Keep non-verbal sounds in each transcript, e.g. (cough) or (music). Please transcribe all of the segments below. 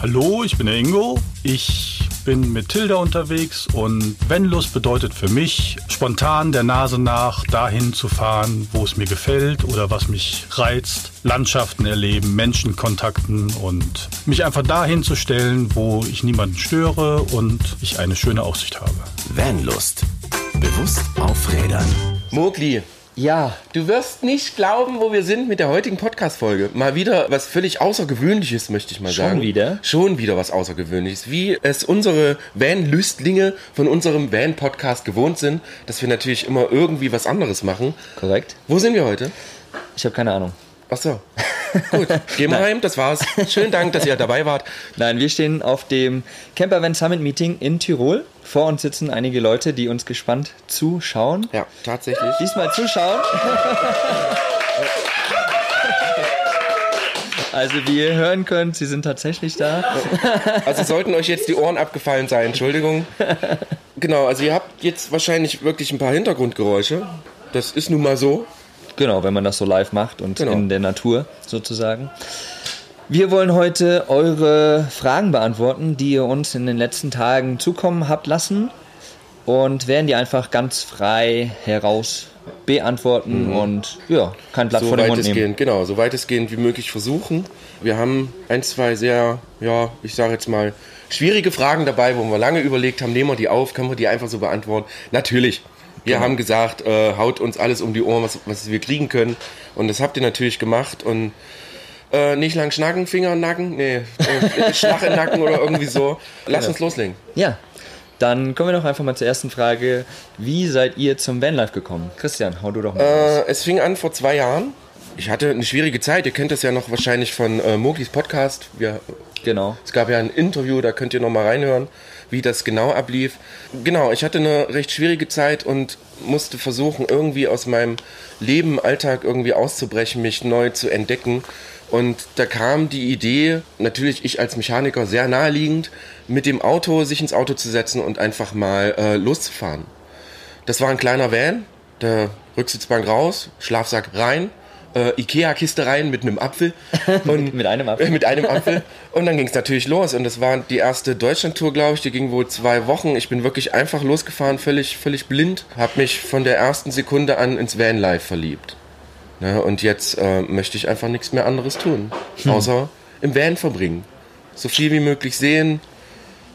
Hallo, ich bin der Ingo. Ich bin mit Tilda unterwegs und Vanlust bedeutet für mich, spontan der Nase nach dahin zu fahren, wo es mir gefällt oder was mich reizt. Landschaften erleben, Menschen kontakten und mich einfach dahin zu stellen, wo ich niemanden störe und ich eine schöne Aussicht habe. Vanlust. Bewusst aufrädern. Mogli, Ja, du wirst nicht glauben, wo wir sind mit der heutigen Podcast-Folge. Mal wieder was völlig Außergewöhnliches, möchte ich mal Schon sagen. wieder? Schon wieder was Außergewöhnliches. Wie es unsere Van-Lüstlinge von unserem Van-Podcast gewohnt sind, dass wir natürlich immer irgendwie was anderes machen. korrekt. Wo sind wir heute? Ich habe keine Ahnung. Ach so. Gut, gehen wir heim, das war's. Schönen Dank, dass ihr dabei wart. Nein, wir stehen auf dem Camper Van Summit Meeting in Tirol. Vor uns sitzen einige Leute, die uns gespannt zuschauen. Ja, tatsächlich. Diesmal zuschauen. Also wie ihr hören könnt, sie sind tatsächlich da. Also sollten euch jetzt die Ohren abgefallen sein, Entschuldigung. Genau, also ihr habt jetzt wahrscheinlich wirklich ein paar Hintergrundgeräusche. Das ist nun mal so. Genau, wenn man das so live macht und Genau. in der Natur sozusagen. Wir wollen heute eure Fragen beantworten, die ihr uns in den letzten Tagen zukommen habt lassen und werden die einfach ganz frei heraus beantworten und ja, kein Blatt so vor den Mund nehmen. genau, so weitestgehend wie möglich versuchen. Wir haben ein, zwei sehr, ja, ich sage jetzt mal, schwierige Fragen dabei, wo wir lange überlegt haben, nehmen wir die auf, können wir die einfach so beantworten? Natürlich. Wir Genau. haben gesagt, äh, haut uns alles um die Ohren, was, was wir kriegen können. Und das habt ihr natürlich gemacht. Und äh, nicht lang schnacken, Finger in Nacken, nee, äh, (laughs) Schlag in Nacken oder irgendwie so. Lass uns loslegen. Ja, dann kommen wir doch einfach mal zur ersten Frage. Wie seid ihr zum Vanlife gekommen? Christian, hau du doch mal. Äh, es fing an vor zwei Jahren. Ich hatte eine schwierige Zeit. Ihr kennt das ja noch wahrscheinlich von äh, Moglis Podcast. Wir Genau. Es gab ja ein Interview, da könnt ihr noch mal reinhören, wie das genau ablief. Genau, ich hatte eine recht schwierige Zeit und musste versuchen, irgendwie aus meinem Leben, Alltag irgendwie auszubrechen, mich neu zu entdecken. Und da kam die Idee, natürlich ich als Mechaniker sehr naheliegend, mit dem Auto sich ins Auto zu setzen und einfach mal äh, loszufahren. Das war ein kleiner Van, der Rücksitzbank raus, Schlafsack rein, äh, Ikea-Kiste rein mit einem Apfel. (laughs) Und Mit einem Apfel. Äh, (laughs) mit einem Apfel. Und dann ging es natürlich los. Und das war die erste Deutschland-Tour, glaube ich. Die ging wohl zwei Wochen. Ich bin wirklich einfach losgefahren, völlig, völlig blind. Habe mich von der ersten Sekunde an ins Vanlife verliebt. Ne? Und jetzt äh, möchte ich einfach nichts mehr anderes tun. Außer im Van verbringen. So viel wie möglich sehen.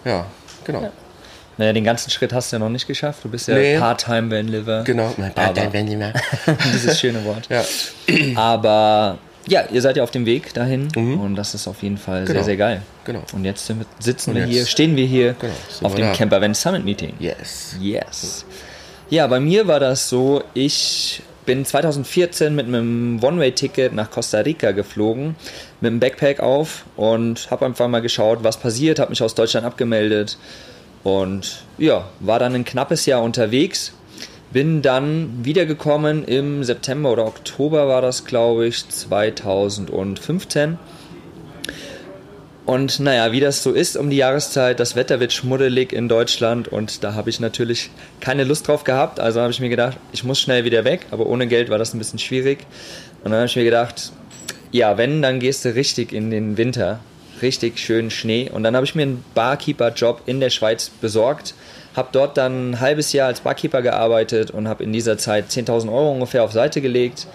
Ja, genau. Naja, den ganzen Schritt hast du ja noch nicht geschafft. Du bist ja Nee. Part-Time-Van-Liver. Genau. Mein die mehr. (laughs) Dieses schöne Wort. Ja. Aber ja, ihr seid ja auf dem Weg dahin und das ist auf jeden Fall Mhm. Genau. sehr, sehr geil. Genau. Und jetzt wir, sitzen Und wir jetzt- hier, stehen wir hier Genau, auf wir dem da. Camper Van Summit Meeting. Yes. Yes. Ja, bei mir war das so, ich bin 2014 mit einem One-Way-Ticket nach Costa Rica geflogen, mit einem Backpack auf und habe einfach mal geschaut, was passiert, habe mich aus Deutschland abgemeldet und ja, war dann ein knappes Jahr unterwegs. Bin dann wiedergekommen im September oder Oktober war das, glaube ich, 2015. Und naja, wie das so ist um die Jahreszeit, das Wetter wird schmuddelig in Deutschland und da habe ich natürlich keine Lust drauf gehabt. Also habe ich mir gedacht, ich muss schnell wieder weg, aber ohne Geld war das ein bisschen schwierig. Und dann habe ich mir gedacht, ja, wenn, dann gehst du richtig in den Winter. Richtig schön Schnee. Und dann habe ich mir einen Barkeeper-Job in der Schweiz besorgt. Habe dort dann ein halbes Jahr als Barkeeper gearbeitet und habe in dieser Zeit 10.000 Euro ungefähr auf Seite gelegt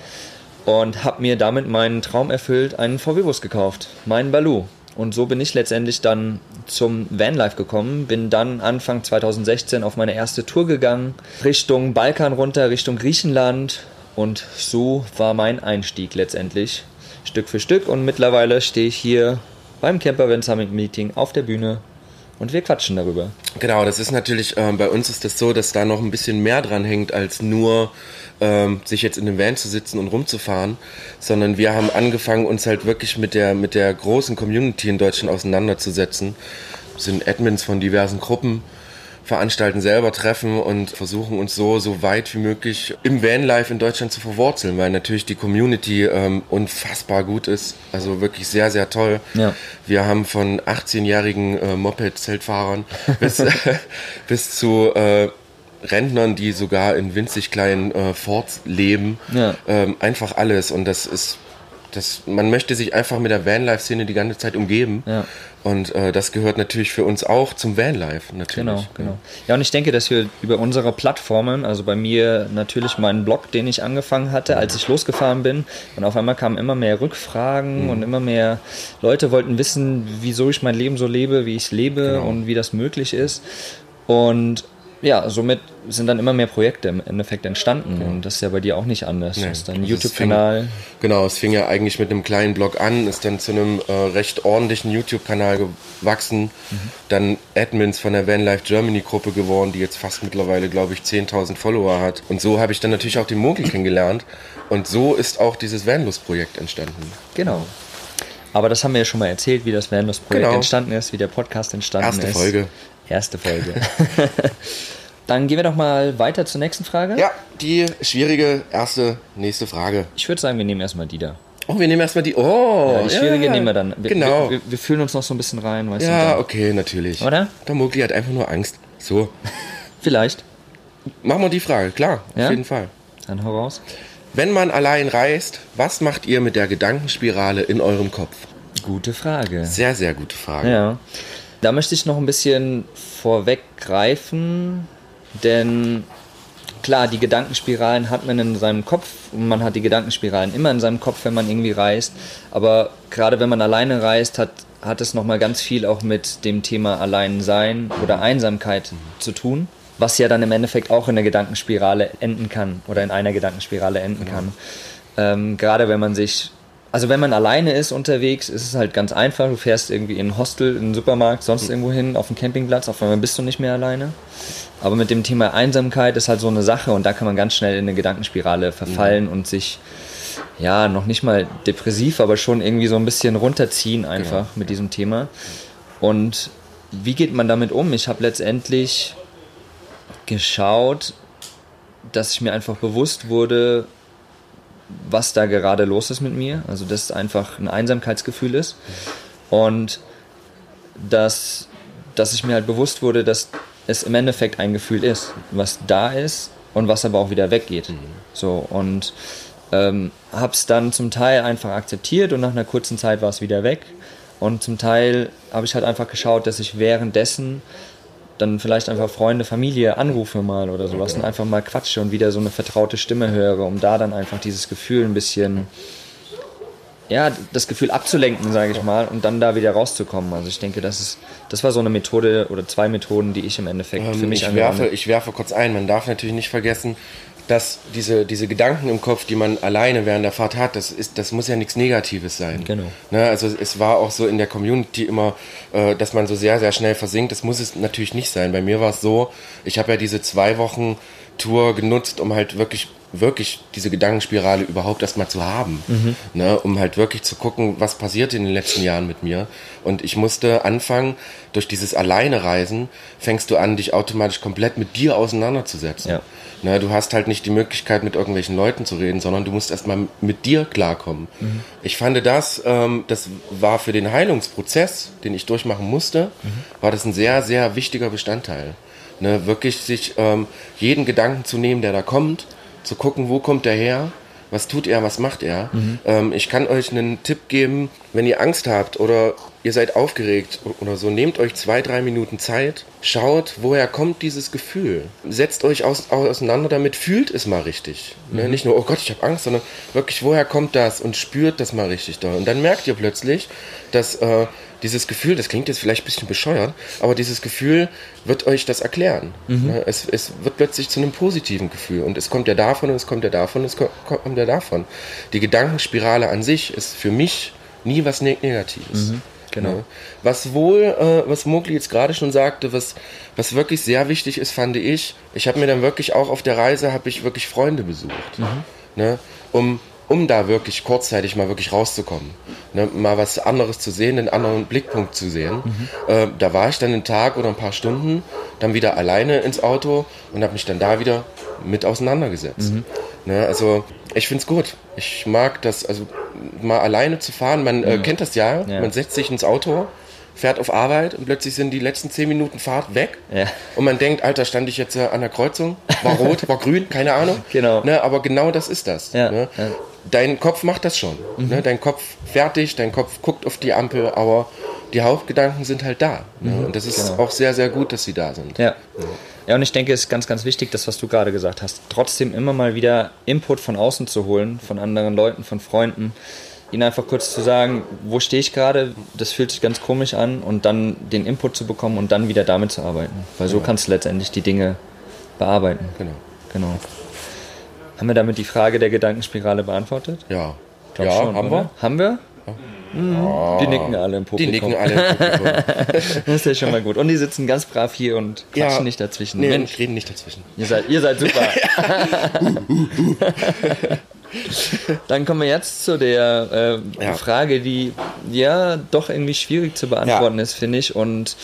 und habe mir damit meinen Traum erfüllt, einen VW-Bus gekauft, meinen Baloo. Und so bin ich letztendlich dann zum Vanlife gekommen, bin dann Anfang 2016 auf meine erste Tour gegangen, Richtung Balkan runter, Richtung Griechenland und so war mein Einstieg letztendlich, Stück für Stück und mittlerweile stehe ich hier beim Camper Van Summit Meeting auf der Bühne und wir quatschen darüber. Genau, das ist natürlich, ähm, bei uns ist das so, dass da noch ein bisschen mehr dran hängt, als nur ähm, sich jetzt in dem Van zu sitzen und rumzufahren, sondern wir haben angefangen, uns halt wirklich mit der, mit der großen Community in Deutschland auseinanderzusetzen. Wir sind Admins von diversen Gruppen, veranstalten selber Treffen und versuchen uns so, so weit wie möglich im Vanlife in Deutschland zu verwurzeln, weil natürlich die Community ähm, unfassbar gut ist. Also wirklich sehr, sehr toll. Ja. Wir haben von 18-jährigen äh, Moped-Zeltfahrern (laughs) bis, (laughs) bis zu äh, Rentnern, die sogar in winzig kleinen äh, Forts leben. Ja. Ähm, einfach alles. Und das ist, das, man möchte sich einfach mit der Vanlife-Szene die ganze Zeit umgeben. Ja. Und äh, das gehört natürlich für uns auch zum Vanlife, natürlich. Genau, genau. Ja, und ich denke, dass wir über unsere Plattformen, also bei mir natürlich meinen Blog, den ich angefangen hatte, als ich losgefahren bin, und auf einmal kamen immer mehr Rückfragen Mhm. und immer mehr Leute wollten wissen, wieso ich mein Leben so lebe, wie ich lebe Genau. und wie das möglich ist. Und ja, somit sind dann immer mehr Projekte im Endeffekt entstanden. Und das ist ja bei dir auch nicht anders. Nee, du hast deinen also YouTube-Kanal. Genau, es fing ja eigentlich mit einem kleinen Blog an, ist dann zu einem äh, recht ordentlichen YouTube-Kanal gewachsen. Dann Admins von der Vanlife Germany Gruppe geworden, die jetzt fast mittlerweile, glaube ich, 10.000 Follower hat. Und so habe ich dann natürlich auch den Mogel kennengelernt. Und so ist auch dieses Vanlust-Projekt entstanden. Genau. Aber das haben wir ja schon mal erzählt, wie das Vanlust-Projekt Genau. entstanden ist, wie der Podcast entstanden Erste ist. Folge. Erste Folge. (laughs) Dann gehen wir doch mal weiter zur nächsten Frage. Ja, die schwierige erste, nächste Frage. Ich würde sagen, wir nehmen erstmal die da. Oh, wir nehmen erstmal die. Oh, Ja, die schwierige ja, nehmen wir dann. Wir, genau. Wir, wir, fühlen uns noch so ein bisschen rein, weißt ja, du? okay, natürlich. Oder? Der Mogli hat einfach nur Angst. So, (laughs) Vielleicht. machen wir die Frage, klar, Ja? auf jeden Fall. Dann hau raus. Wenn man allein reist, was macht ihr mit der Gedankenspirale in eurem Kopf? Gute Frage. Sehr, sehr gute Frage. Ja. Da möchte ich noch ein bisschen vorweggreifen, denn klar, die Gedankenspiralen hat man in seinem Kopf und man hat die Gedankenspiralen immer in seinem Kopf, wenn man irgendwie reist. Aber gerade wenn man alleine reist, hat, hat es nochmal ganz viel auch mit dem Thema Alleinsein oder Einsamkeit zu tun, was ja dann im Endeffekt auch in der Gedankenspirale enden kann oder in einer Gedankenspirale enden kann. Ähm, gerade wenn man sich also wenn man alleine ist unterwegs, ist es halt ganz einfach. Du fährst irgendwie in ein Hostel, in einen Supermarkt, sonst irgendwo hin, auf einen Campingplatz, auf einmal bist du nicht mehr alleine. Aber mit dem Thema Einsamkeit ist halt so eine Sache und da kann man ganz schnell in eine Gedankenspirale verfallen und sich, ja, noch nicht mal depressiv, aber schon irgendwie so ein bisschen runterziehen einfach mit diesem Thema. Und wie geht man damit um? Ich habe letztendlich geschaut, dass ich mir einfach bewusst wurde, was da gerade los ist mit mir. Also, dass es einfach ein Einsamkeitsgefühl ist. Und dass, dass ich mir halt bewusst wurde, dass es im Endeffekt ein Gefühl ist, was da ist und was aber auch wieder weggeht. So, und ähm, habe es dann zum Teil einfach akzeptiert und nach einer kurzen Zeit war es wieder weg. Und zum Teil habe ich halt einfach geschaut, dass ich währenddessen dann vielleicht einfach Freunde, Familie anrufe mal oder sowas und einfach mal quatsche und wieder so eine vertraute Stimme höre, um da dann einfach dieses Gefühl ein bisschen, ja, das Gefühl abzulenken, sage ich mal, und dann da wieder rauszukommen. Also ich denke, das ist, das war so eine Methode oder zwei Methoden, die ich im Endeffekt für Ähm, mich ich, angewandt werfe, ich werfe kurz ein, man darf natürlich nicht vergessen, dass diese, diese Gedanken im Kopf, die man alleine während der Fahrt hat, das, ist, das muss ja nichts Negatives sein. Genau. Ne, also es war auch so in der Community immer, äh, dass man so sehr, sehr schnell versinkt. Das muss es natürlich nicht sein. Bei mir war es so, ich habe ja diese zwei Wochen Tour genutzt, um halt wirklich wirklich diese Gedankenspirale überhaupt erstmal zu haben, ne, um halt wirklich zu gucken, was passiert in den letzten Jahren mit mir. Und ich musste anfangen, durch dieses Alleinereisen fängst du an, dich automatisch komplett mit dir auseinanderzusetzen. Ja. Ne, du hast halt nicht die Möglichkeit, mit irgendwelchen Leuten zu reden, sondern du musst erstmal mit dir klarkommen. Ich fand das, ähm, das war für den Heilungsprozess, den ich durchmachen musste, war das ein sehr, sehr wichtiger Bestandteil. Ne, wirklich sich ähm, jeden Gedanken zu nehmen, der da kommt, zu gucken, wo kommt der her, was tut er, was macht er. Ähm, ich kann euch einen Tipp geben, wenn ihr Angst habt oder ihr seid aufgeregt oder so, nehmt euch zwei, drei Minuten Zeit, schaut, woher kommt dieses Gefühl. Setzt euch aus, auseinander damit, fühlt es mal richtig. Ne? Nicht nur, oh Gott, ich habe Angst, sondern wirklich, woher kommt das und spürt das mal richtig da. Und dann merkt ihr plötzlich, dass äh, dieses Gefühl, das klingt jetzt vielleicht ein bisschen bescheuert, aber dieses Gefühl wird euch das erklären. Ne? Es, es wird plötzlich zu einem positiven Gefühl und es kommt ja davon und es kommt ja davon und es ko- kommt ja davon. Die Gedankenspirale an sich ist für mich nie was Ne- Negatives. Genau. Ne? Was wohl, äh, was Mogli jetzt gerade schon sagte, was, was wirklich sehr wichtig ist, fand ich, ich habe mir dann wirklich auch auf der Reise, habe ich wirklich Freunde besucht, ne? um, um da wirklich kurzzeitig mal wirklich rauszukommen, ne? mal was anderes zu sehen, einen anderen Blickpunkt zu sehen. Äh, da war ich dann einen Tag oder ein paar Stunden, dann wieder alleine ins Auto und habe mich dann da wieder mit auseinandergesetzt. Ne? Also ich finde es gut. Ich mag das, also mal alleine zu fahren, man äh, kennt das ja, Ja. man setzt sich ins Auto, fährt auf Arbeit und plötzlich sind die letzten zehn Minuten Fahrt weg. Ja. Und man denkt, Alter, stand ich jetzt äh, an der Kreuzung? War rot, war grün, keine Ahnung. (laughs) Genau. Ne, aber genau das ist das. Ja, Ne? Dein Kopf macht das schon. Ne? Dein Kopf fertig, dein Kopf guckt auf die Ampel, aber die Hauptgedanken sind halt da. Ne? Und das ist genau. auch sehr, sehr gut, dass sie da sind. Ja. Ja, und ich denke, es ist ganz, ganz wichtig, das, was du gerade gesagt hast, trotzdem immer mal wieder Input von außen zu holen, von anderen Leuten, von Freunden, ihnen einfach kurz zu sagen, wo stehe ich gerade, das fühlt sich ganz komisch an und dann den Input zu bekommen und dann wieder damit zu arbeiten. Weil so kannst du letztendlich die Dinge bearbeiten. Genau. Genau. Haben wir damit die Frage der Gedankenspirale beantwortet? Ja. Glaub ja, schon, haben oder? wir? Haben wir? Mhm. Die nicken alle im Die Publikum. nicken alle im Publikum. (laughs) Das ist ja schon mal gut. Und die sitzen ganz brav hier und quatschen Ja. nicht dazwischen. nee, Mensch, reden nicht dazwischen. ihr seid, ihr seid super. (laughs) Dann kommen wir jetzt zu der äh, Ja. Frage, die ja doch irgendwie schwierig zu beantworten Ja. ist, finde ich, und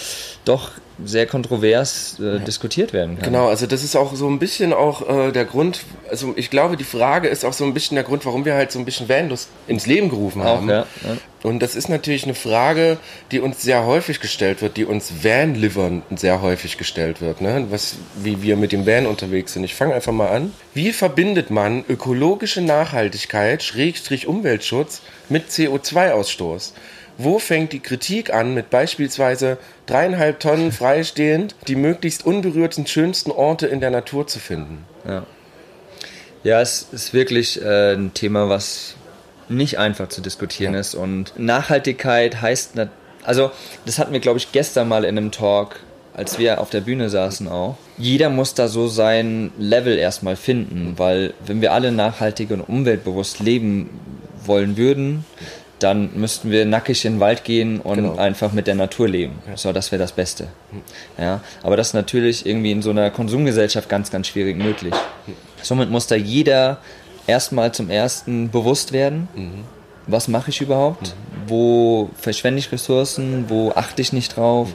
doch sehr kontrovers äh, diskutiert werden kann. Genau, also das ist auch so ein bisschen auch äh, der Grund, also ich glaube, die Frage ist auch so ein bisschen der Grund, warum wir halt so ein bisschen Vanlust ins Leben gerufen Auch, haben. ja, ja. Und das ist natürlich eine Frage, die uns sehr häufig gestellt wird, die uns Van-Livern sehr häufig gestellt wird, ne? Was, wie wir mit dem Van unterwegs sind. Ich fange einfach mal an. Wie verbindet man ökologische Nachhaltigkeit, Schrägstrich Umweltschutz, mit CO2-Ausstoß? Wo fängt die Kritik an, mit beispielsweise dreieinhalb Tonnen freistehend die möglichst unberührten, schönsten Orte in der Natur zu finden? Ja, es ist wirklich äh, ein Thema, was nicht einfach zu diskutieren ist. Und Nachhaltigkeit heißt, also das hatten wir, glaube ich, gestern mal in einem Talk, als wir auf der Bühne saßen auch. Jeder muss da so sein Level erstmal finden, weil wenn wir alle nachhaltig und umweltbewusst leben wollen würden, dann müssten wir nackig in den Wald gehen und Genau. einfach mit der Natur leben. So, das wäre das Beste. Ja, aber das ist natürlich irgendwie in so einer Konsumgesellschaft ganz, ganz schwierig möglich. Somit muss da jeder erstmal zum ersten bewusst werden. Was mache ich überhaupt? Wo verschwende ich Ressourcen? Wo achte ich nicht drauf?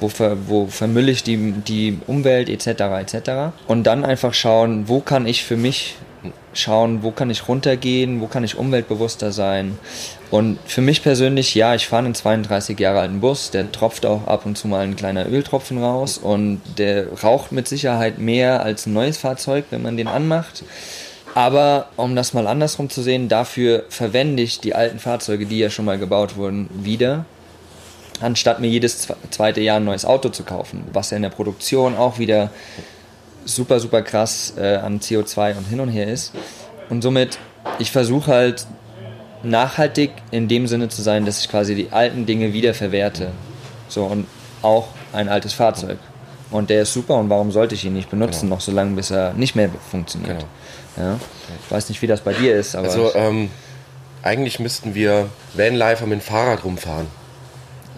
Wo, ver, wo vermülle ich die, die Umwelt etc. etc. Und dann einfach schauen, wo kann ich für mich schauen, wo kann ich runtergehen, wo kann ich umweltbewusster sein. Und für mich persönlich, ja, ich fahre einen 32 Jahre alten Bus, der tropft auch ab und zu mal ein kleiner Öltropfen raus und der raucht mit Sicherheit mehr als ein neues Fahrzeug, wenn man den anmacht. Aber um das mal andersrum zu sehen, dafür verwende ich die alten Fahrzeuge, die ja schon mal gebaut wurden, wieder, anstatt mir jedes zwe- zweite Jahr ein neues Auto zu kaufen, was ja in der Produktion auch wieder super, super krass äh, an CO2 und hin und her ist. Und somit, ich versuche halt nachhaltig in dem Sinne zu sein, dass ich quasi die alten Dinge wieder verwerte. So, und auch ein altes Fahrzeug. Und der ist super und warum sollte ich ihn nicht benutzen, noch so lange, bis er nicht mehr funktioniert. Ja? Ich weiß nicht, wie das bei dir ist, aber Also ähm, eigentlich müssten wir Vanlifer mit dem Fahrrad rumfahren.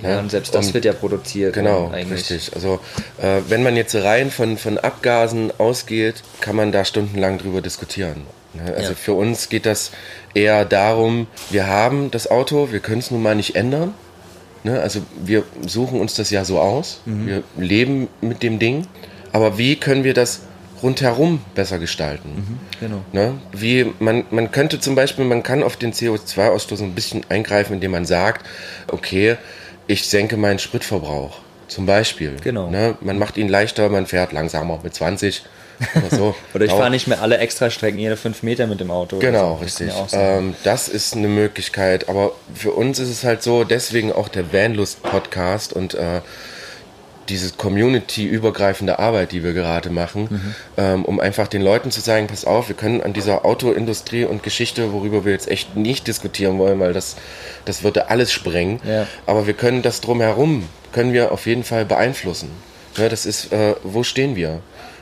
Ja, und selbst das und- wird ja produziert. Genau, eigentlich. richtig. Also äh, wenn man jetzt rein von, von Abgasen ausgeht, kann man da stundenlang drüber diskutieren. Ne? Also Ja. für uns geht das eher darum, wir haben das Auto, wir können es nun mal nicht ändern. Ne? Also wir suchen uns das ja so aus, Mhm. wir leben mit dem Ding, aber wie können wir das rundherum besser gestalten? Genau. Ne? Wie man, man könnte zum Beispiel, man kann auf den CO2-Ausstoß ein bisschen eingreifen, indem man sagt, okay, ich senke meinen Spritverbrauch. Zum Beispiel. Genau. Ne? Man macht ihn leichter, man fährt langsamer mit 20 oder so. (laughs) Oder ich fahre nicht mehr alle Extrastrecken jede fünf Meter mit dem Auto. Genau, so. Das richtig. sein. Ähm, das ist eine Möglichkeit, aber für uns ist es halt so, deswegen auch der Vanlust-Podcast und äh, diese community-übergreifende Arbeit, die wir gerade machen, Mhm. ähm, um einfach den Leuten zu sagen, pass auf, wir können an dieser Autoindustrie und Geschichte, worüber wir jetzt echt nicht diskutieren wollen, weil das, das würde alles sprengen, Ja. aber wir können das drumherum, können wir auf jeden Fall beeinflussen. Ne, das ist, äh, wo stehen wir?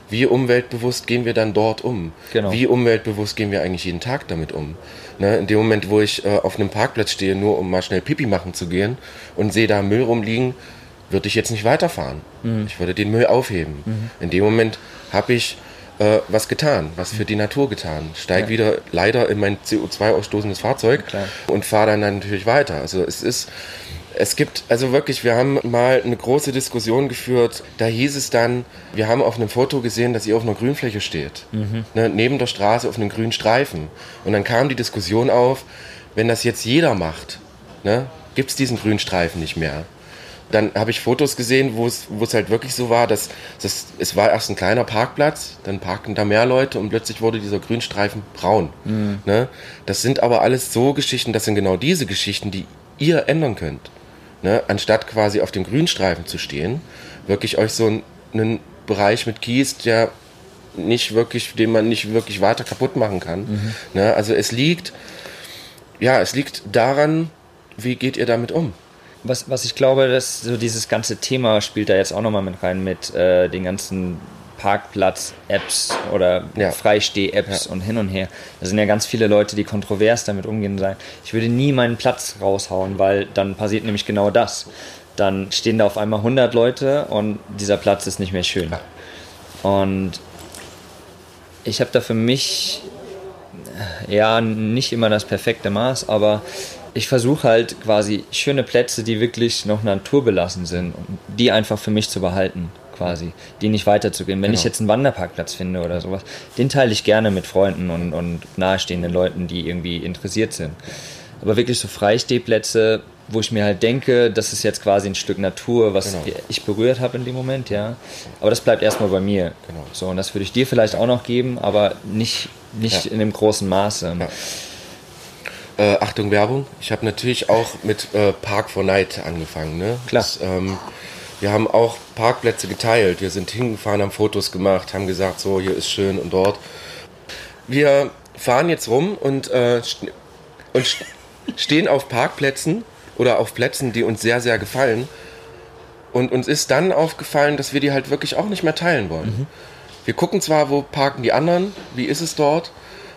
Wie umweltbewusst gehen wir dann dort um? Genau. Wie umweltbewusst gehen wir eigentlich jeden Tag damit um? Ne, in dem Moment, wo ich äh, auf einem Parkplatz stehe, nur um mal schnell Pipi machen zu gehen und sehe da Müll rumliegen, würde ich jetzt nicht weiterfahren. Ich würde den Müll aufheben. In dem Moment habe ich äh, was getan, was für die Natur getan. Steig wieder leider in mein CO2-ausstoßendes Fahrzeug Klar. und fahre dann natürlich weiter. Also es ist, es gibt, also wirklich, wir haben mal eine große Diskussion geführt. Da hieß es dann, wir haben auf einem Foto gesehen, dass ihr auf einer Grünfläche steht. Ne, neben der Straße auf einem grünen Streifen. Und dann kam die Diskussion auf, wenn das jetzt jeder macht, ne, gibt es diesen grünen Streifen nicht mehr. Dann habe ich Fotos gesehen, wo es, halt wirklich so war, dass, dass es war erst ein kleiner Parkplatz, dann parkten da mehr Leute und plötzlich wurde dieser Grünstreifen braun. Ne? Das sind aber alles so Geschichten, das sind genau diese Geschichten, die ihr ändern könnt. ne, anstatt quasi auf dem Grünstreifen zu stehen, wirklich euch so einen, einen Bereich mit Kies, der nicht wirklich, den man nicht wirklich weiter kaputt machen kann. Mhm. Ne, also es liegt, ja, es liegt daran, wie geht ihr damit um? Was, was ich glaube, dass so dieses ganze Thema spielt da jetzt auch nochmal mit rein mit äh, den ganzen Parkplatz-Apps oder Ja. Freisteh-Apps und hin und her. Da sind ja ganz viele Leute, die kontrovers damit umgehen und sagen, ich würde nie meinen Platz raushauen, weil dann passiert nämlich genau das. Dann stehen da auf einmal 100 Leute und dieser Platz ist nicht mehr schön. Und ich habe da für mich ja nicht immer das perfekte Maß, aber ich versuche halt quasi schöne Plätze, die wirklich noch naturbelassen sind, die einfach für mich zu behalten, quasi, die nicht weiterzugehen. Wenn ich Genau. jetzt einen Wanderparkplatz finde oder sowas, den teile ich gerne mit Freunden und, und nahestehenden Leuten, die irgendwie interessiert sind. Aber wirklich so Freistehplätze, wo ich mir halt denke, das ist jetzt quasi ein Stück Natur, was Genau. ich berührt habe in dem Moment, ja. Aber das bleibt erstmal bei mir. Genau. So, und das würde ich dir vielleicht auch noch geben, aber nicht, nicht Ja. in dem großen Maße. Ja. Äh, Achtung Werbung. Ich habe natürlich auch mit äh, Park for Night angefangen. Ne? Klar. Das, ähm, wir haben auch Parkplätze geteilt. Wir sind hingefahren, haben Fotos gemacht, haben gesagt, so hier ist schön und dort. Wir fahren jetzt rum und, äh, und st- stehen auf Parkplätzen oder auf Plätzen, die uns sehr, sehr gefallen. Und uns ist dann aufgefallen, dass wir die halt wirklich auch nicht mehr teilen wollen. Wir gucken zwar, wo parken die anderen, wie ist es dort.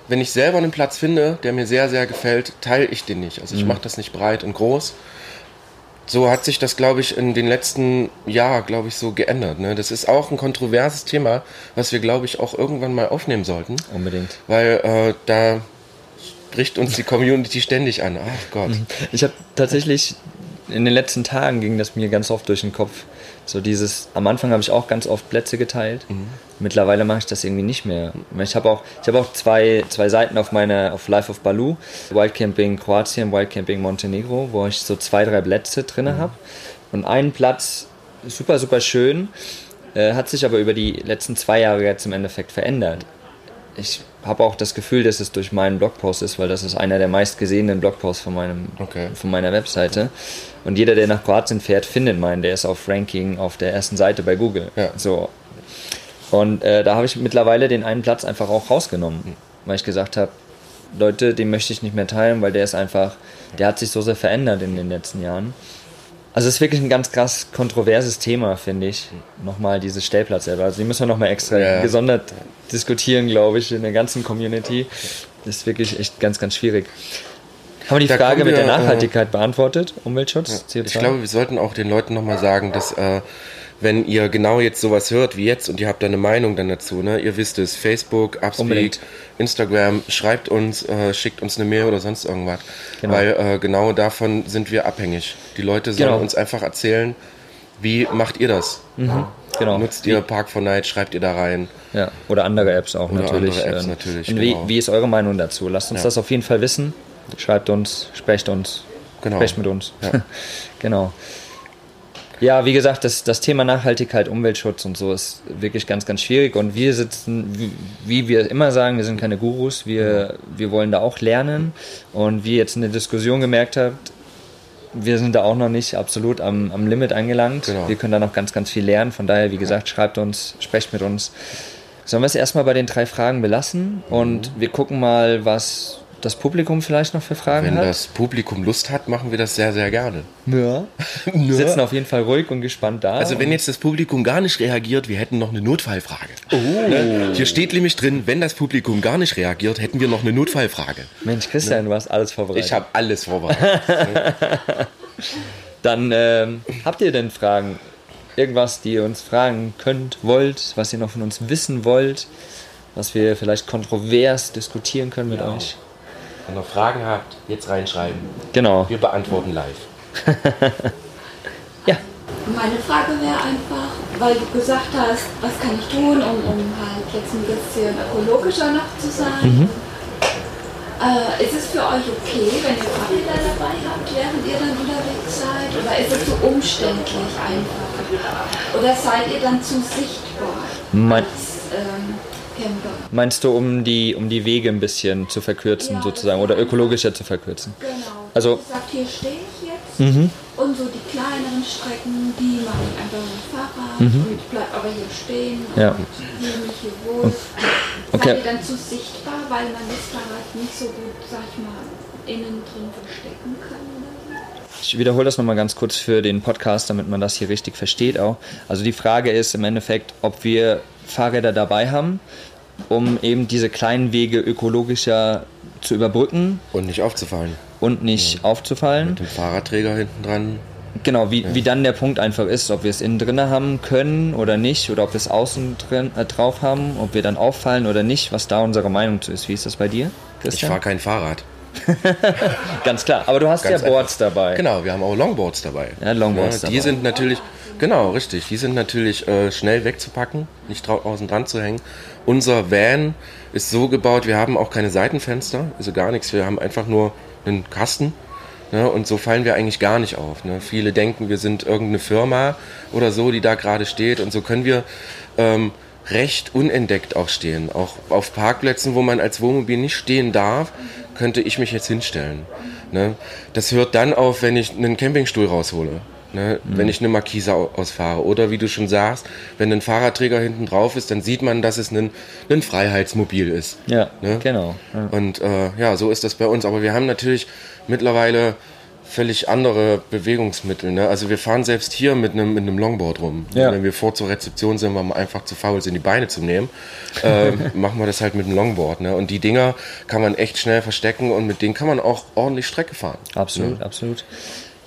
Wenn ich selber einen Platz finde, der mir sehr, sehr gefällt, teile ich den nicht. Also ich mache das nicht breit und groß. So hat sich das, glaube ich, in den letzten Jahren, glaube ich, so geändert. Ne? Das ist auch ein kontroverses Thema, was wir, glaube ich, auch irgendwann mal aufnehmen sollten. Unbedingt. Weil äh, da spricht uns die Community ständig an. Ach Gott. Ich habe tatsächlich in den letzten Tagen ging das mir ganz oft durch den Kopf. So dieses, am Anfang habe ich auch ganz oft Plätze geteilt. Mittlerweile mache ich das irgendwie nicht mehr. Ich habe auch, ich habe auch zwei, zwei Seiten auf meiner, auf Life of Balu, Wildcamping Kroatien, Wildcamping Montenegro, wo ich so zwei, drei Plätze drin habe. Und einen Platz, super, super schön, äh, hat sich aber über die letzten zwei Jahre jetzt im Endeffekt verändert. Ich habe auch das Gefühl, dass es durch meinen Blogpost ist, weil das ist einer der meistgesehenen Blogposts von, meinem, Okay. von meiner Webseite. Und jeder, der nach Kroatien fährt, findet meinen. Der ist auf Ranking auf der ersten Seite bei Google. Ja. So. Und äh, da habe ich mittlerweile den einen Platz einfach auch rausgenommen, weil ich gesagt habe, Leute, den möchte ich nicht mehr teilen, weil der ist einfach, der hat sich so sehr verändert in den letzten Jahren. Also es ist wirklich ein ganz krass kontroverses Thema, finde ich. Nochmal dieses Stellplatz selber. Also die müssen wir nochmal extra Ja. gesondert diskutieren, glaube ich, in der ganzen Community. Das ist wirklich echt ganz, ganz schwierig. Haben wir die Da Frage kommen mit der wir, äh, Nachhaltigkeit beantwortet? Umweltschutz, CO2? Ich glaube, wir sollten auch den Leuten nochmal sagen, dass äh, wenn ihr genau jetzt sowas hört wie jetzt und ihr habt da eine Meinung dann dazu, ne? ihr wisst es, Facebook, Upspeak, Unbedingt. Instagram, schreibt uns, äh, schickt uns eine Mail oder sonst irgendwas. Genau. Weil äh, genau davon sind wir abhängig. Die Leute sollen Genau. uns einfach erzählen, wie macht ihr das? genau. Nutzt ihr Park for Night, schreibt ihr da rein. Ja, oder andere Apps auch Oder natürlich. andere Apps Ähm, natürlich, Und wie, genau. wie ist eure Meinung dazu? Lasst uns Ja. das auf jeden Fall wissen. Schreibt uns, sprecht uns, Genau. sprecht mit uns. Ja. (laughs) genau. Ja, wie gesagt, das, das Thema Nachhaltigkeit, Umweltschutz und so ist wirklich ganz, ganz schwierig. Und wir sitzen, wie, wie wir immer sagen, wir sind keine Gurus, wir, wir wollen da auch lernen. Und wie ihr jetzt in der Diskussion gemerkt habt, wir sind da auch noch nicht absolut am, am Limit angelangt. Genau. Wir können da noch ganz, ganz viel lernen. Von daher, wie gesagt, schreibt uns, sprecht mit uns. Sollen wir es erstmal bei den drei Fragen belassen und wir gucken mal, was das Publikum vielleicht noch für Fragen Wenn hat? das Publikum Lust hat, machen wir das sehr, sehr gerne. ja. (laughs) Wir sitzen auf jeden Fall ruhig und gespannt da. Also wenn jetzt das Publikum gar nicht reagiert, wir hätten noch eine Notfallfrage. Ne? Hier steht nämlich drin, wenn das Publikum gar nicht reagiert, hätten wir noch eine Notfallfrage. Mensch, Christian, du hast alles vorbereitet. Ich habe alles vorbereitet. (laughs) Dann ähm, habt ihr denn Fragen? Irgendwas, die ihr uns fragen könnt, wollt, was ihr noch von uns wissen wollt, was wir vielleicht kontrovers diskutieren können mit euch? Wenn ihr Fragen habt, jetzt reinschreiben. Genau. Wir beantworten live. (laughs) Ja. Meine Frage wäre einfach, weil du gesagt hast, was kann ich tun, um, um halt jetzt ein bisschen ökologischer noch zu sein. Äh, ist es für euch okay, wenn ihr Fahrräder dabei habt, während ihr dann unterwegs seid? Oder ist es zu umständlich einfach? Oder seid ihr dann zu sichtbar Mein, als ähm? Meinst du, um die, um die Wege ein bisschen zu verkürzen Ja, sozusagen oder ökologischer zu verkürzen? Genau. Also- Ihr sagt, hier stehe ich jetzt Und so die kleineren Strecken, die mache ich einfach mit dem Fahrrad und ich bleibe aber hier stehen und Ja. fühle mich hier wohl. Okay. Seid ihr dann zu sichtbar, weil man das Fahrrad nicht so gut, sag ich mal, innen drin verstecken kann? Ich wiederhole das nochmal ganz kurz für den Podcast, damit man das hier richtig versteht auch. Also die Frage ist im Endeffekt, ob wir Fahrräder dabei haben, um eben diese kleinen Wege ökologischer zu überbrücken Und nicht aufzufallen. und nicht aufzufallen. Mit dem Fahrradträger hinten dran. Genau, wie, wie dann der Punkt einfach ist, ob wir es innen drin haben können oder nicht, oder ob wir es außen drin, äh, drauf haben, ob wir dann auffallen oder nicht, was da unsere Meinung zu ist. Wie ist das bei dir, Ich Christian? fahre kein Fahrrad. (laughs) Ganz klar, aber du hast Ganz ja Boards dabei. Genau, wir haben auch Longboards dabei. Ja, Longboards die dabei. sind natürlich, genau, richtig, die sind natürlich äh, schnell wegzupacken, nicht drau- außen dran zu hängen. Unser Van ist so gebaut, wir haben auch keine Seitenfenster, also gar nichts, wir haben einfach nur einen Kasten. Ne, und so fallen wir eigentlich gar nicht auf. Ne. Viele denken, wir sind irgendeine Firma oder so, die da gerade steht. Und so können wir ähm, recht unentdeckt auch stehen. Auch auf Parkplätzen, wo man als Wohnmobil nicht stehen darf, könnte ich mich jetzt hinstellen. Ne? Das hört dann auf, wenn ich einen Campingstuhl raushole. Ne? Wenn ich eine Markise au- ausfahre. Oder wie du schon sagst, wenn ein Fahrradträger hinten drauf ist, dann sieht man, dass es ein, ein Freiheitsmobil ist. Ja, Ne? genau. Ja. Und äh, ja, so ist das bei uns. Aber wir haben natürlich mittlerweile völlig andere Bewegungsmittel. Ne? Also wir fahren selbst hier mit einem, mit einem Longboard rum. Ja. Wenn wir vor zur Rezeption sind, weil wir einfach zu faul sind, die Beine zu nehmen, äh, (laughs) machen wir das halt mit einem Longboard. Ne? Und die Dinger kann man echt schnell verstecken und mit denen kann man auch ordentlich Strecke fahren. Absolut, absolut.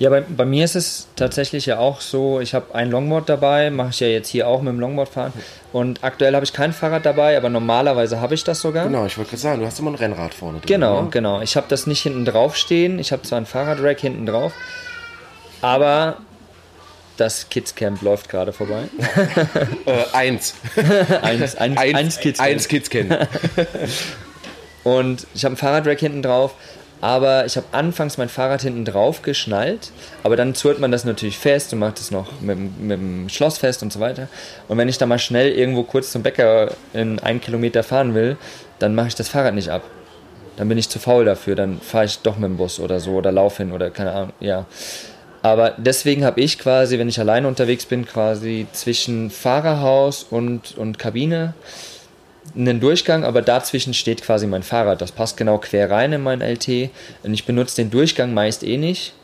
Ja, bei, bei mir ist es tatsächlich ja auch so, ich habe ein Longboard dabei, mache ich ja jetzt hier auch mit dem Longboard fahren. Und aktuell habe ich kein Fahrrad dabei, aber normalerweise habe ich das sogar. Genau, ich wollte gerade sagen, du hast immer ein Rennrad vorne drin. Genau, ne? genau. Ich habe das nicht hinten drauf stehen. Ich habe zwar ein Fahrradrack hinten drauf, aber das Kidscamp läuft gerade vorbei. (laughs) Äh, (laughs) eins. eins, eins, eins Kidscamp. eins Kids kennen. (laughs) Und ich habe ein Fahrradrack hinten drauf, aber ich habe anfangs mein Fahrrad hinten drauf geschnallt, aber dann zurrt man das natürlich fest und macht es noch mit, mit dem Schloss fest und so weiter. Und wenn ich da mal schnell irgendwo kurz zum Bäcker in einen Kilometer fahren will, dann mache ich das Fahrrad nicht ab. Dann bin ich zu faul dafür, dann fahre ich doch mit dem Bus oder so oder laufe hin oder keine Ahnung, ja. Aber deswegen habe ich quasi, wenn ich alleine unterwegs bin, quasi zwischen Fahrerhaus und, und Kabine einen Durchgang, aber dazwischen steht quasi mein Fahrrad. Das passt genau quer rein in mein LT. Und ich benutze den Durchgang meist eh nicht.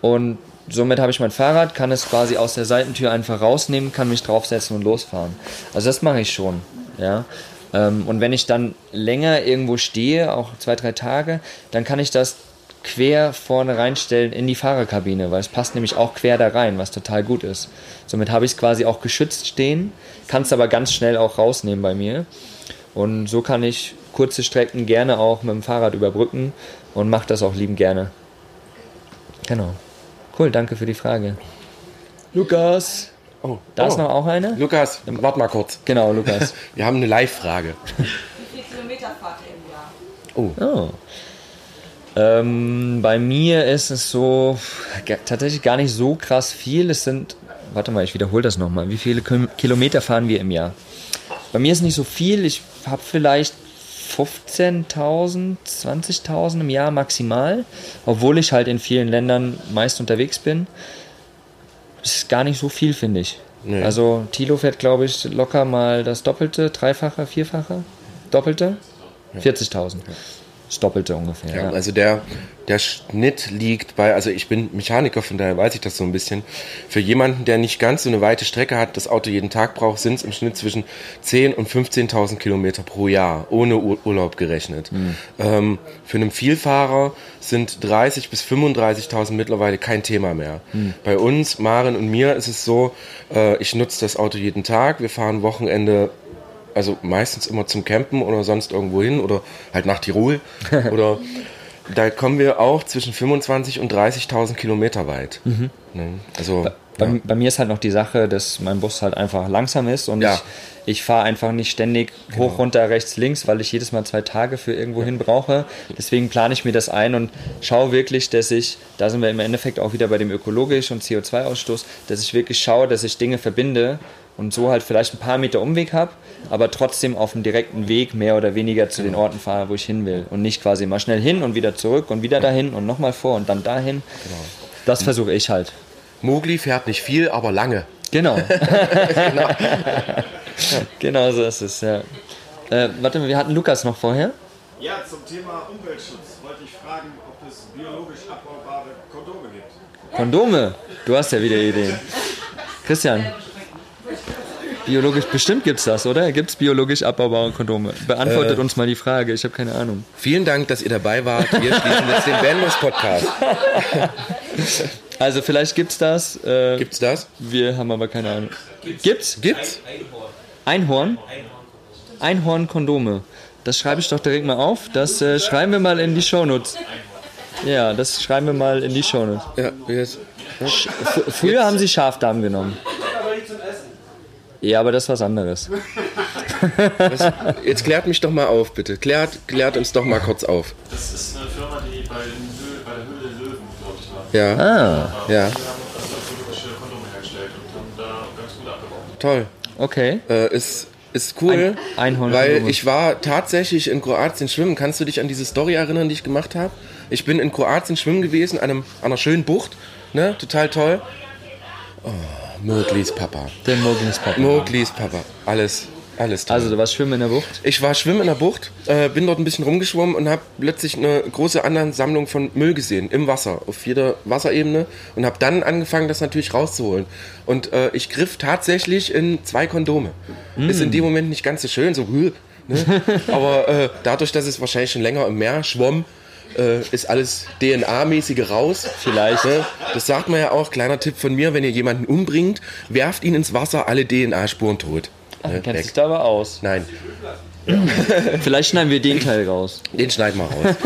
Und somit habe ich mein Fahrrad, kann es quasi aus der Seitentür einfach rausnehmen, kann mich draufsetzen und losfahren. Also das mache ich schon. Ja. Ähm, Und wenn ich dann länger irgendwo stehe, auch zwei, drei Tage, dann kann ich das quer vorne reinstellen in die Fahrerkabine, weil es passt nämlich auch quer da rein, was total gut ist. Somit habe ich es quasi auch geschützt stehen, kann es aber ganz schnell auch rausnehmen bei mir. Und so kann ich kurze Strecken gerne auch mit dem Fahrrad überbrücken und mache das auch lieben gerne. Genau. Cool, danke für die Frage. Lukas. Oh, Da oh. ist noch auch eine? Lukas, warte mal kurz. Genau, Lukas. (laughs) Wir haben eine Live-Frage. Wie viel Kilometer fahrt ihr im Jahr? Oh. Ähm, bei mir ist es so tatsächlich gar nicht so krass viel. Es sind, warte mal, ich wiederhole das nochmal. Wie viele Kilometer fahren wir im Jahr? Bei mir ist nicht so viel. Ich habe vielleicht 15.000, 20.000 im Jahr maximal, obwohl ich halt in vielen Ländern meist unterwegs bin. Das ist gar nicht so viel, finde ich. Nee. Also Tilo fährt, glaube ich, locker mal das Doppelte, Dreifache, Vierfache, Doppelte, 40.000. Das Doppelte ungefähr. Ja, Ja, also der, der Schnitt liegt bei, also ich bin Mechaniker, von daher weiß ich das so ein bisschen. Für jemanden, der nicht ganz so eine weite Strecke hat, das Auto jeden Tag braucht, sind es im Schnitt zwischen 10.000 und 15.000 Kilometer pro Jahr, ohne Ur Urlaub gerechnet. Ähm, für einen Vielfahrer sind 30.000 bis 35.000 mittlerweile kein Thema mehr. Bei uns, Maren und mir, ist es so, äh, ich nutze das Auto jeden Tag, wir fahren Wochenende also meistens immer zum Campen oder sonst irgendwo hin oder halt nach Tirol (laughs) oder da kommen wir auch zwischen 25 und 30.000 Kilometer weit. Ne? Also Bei, ja. bei mir ist halt noch die Sache, dass mein Bus halt einfach langsam ist und Ja. ich, ich fahre einfach nicht ständig hoch, runter, rechts, links, weil ich jedes Mal zwei Tage für irgendwo hin brauche. Deswegen plane ich mir das ein und schaue wirklich, dass ich, da sind wir im Endeffekt auch wieder bei dem ökologisch und CO2-Ausstoß, dass ich wirklich schaue, dass ich Dinge verbinde und so halt vielleicht ein paar Meter Umweg habe, aber trotzdem auf dem direkten Weg mehr oder weniger zu den Orten fahre, wo ich hin will und nicht quasi mal schnell hin und wieder zurück und wieder dahin und nochmal vor und dann dahin. Das versuche ich halt. Mogli fährt nicht viel, aber lange. Genau. (laughs) genau. (laughs) genau so ist es, ja. Äh, warte mal, wir hatten Lukas noch vorher. Ja, zum Thema Umweltschutz wollte ich fragen, ob es biologisch abbaubare Kondome gibt. Kondome? Du hast ja wieder Ideen. Christian, biologisch, bestimmt gibt es das, oder? Gibt es biologisch abbaubare Kondome? Beantwortet äh, uns mal die Frage, ich habe keine Ahnung. Vielen Dank, dass ihr dabei wart. Wir schließen jetzt den Bandlos-Podcast. (laughs) Also vielleicht gibt's das. Äh, gibt's das? Wir haben aber keine Ahnung. Gibt's? Gibt's? Einhorn? Einhorn-Kondome. Das schreibe ich doch direkt mal auf. Das äh, schreiben wir mal in die Shownotes. Ja, das schreiben wir mal in die Shownotes. Ja, jetzt. Früher jetzt. haben sie Schafdarm genommen. Ja, aber das ist was anderes. (laughs) Was, jetzt klärt mich doch mal auf, bitte. Klärt, klärt uns doch mal kurz auf. Das ist eine Firma, die bei, den, bei der Höhle der Löwen, glaube ich, war. Ja. Ah. Ja. Die haben also ökologische Kondome hergestellt und haben da ganz gut abgebaut. Toll. Okay. Äh, ist ist cool, Ein, weil ich war tatsächlich in Kroatien schwimmen. Kannst du dich an diese Story erinnern, die ich gemacht habe? Ich bin in Kroatien schwimmen gewesen, an, einem, an einer schönen Bucht, ne? total toll. Oh, Moglis Papa. Der Moglis Papa. Moglis Papa. Alles, alles toll. Also du warst schwimmen in der Bucht? Ich war schwimmen in der Bucht, äh, bin dort ein bisschen rumgeschwommen und habe plötzlich eine große Ansammlung von Müll gesehen im Wasser, auf jeder Wasserebene und habe dann angefangen, das natürlich rauszuholen. Und äh, ich griff tatsächlich in zwei Kondome. Mm. Ist in dem Moment nicht ganz so schön, so (laughs) ne? aber äh, dadurch, dass es wahrscheinlich schon länger im Meer schwamm, äh, ist alles DNA-mäßige raus. Vielleicht. Ne? Das sagt man ja auch. Kleiner Tipp von mir, wenn ihr jemanden umbringt, werft ihn ins Wasser, alle DNA-Spuren tot. Ach, ne? kennst dich da aber aus. Nein. (laughs) Vielleicht schneiden wir den Teil raus. Den schneiden wir raus.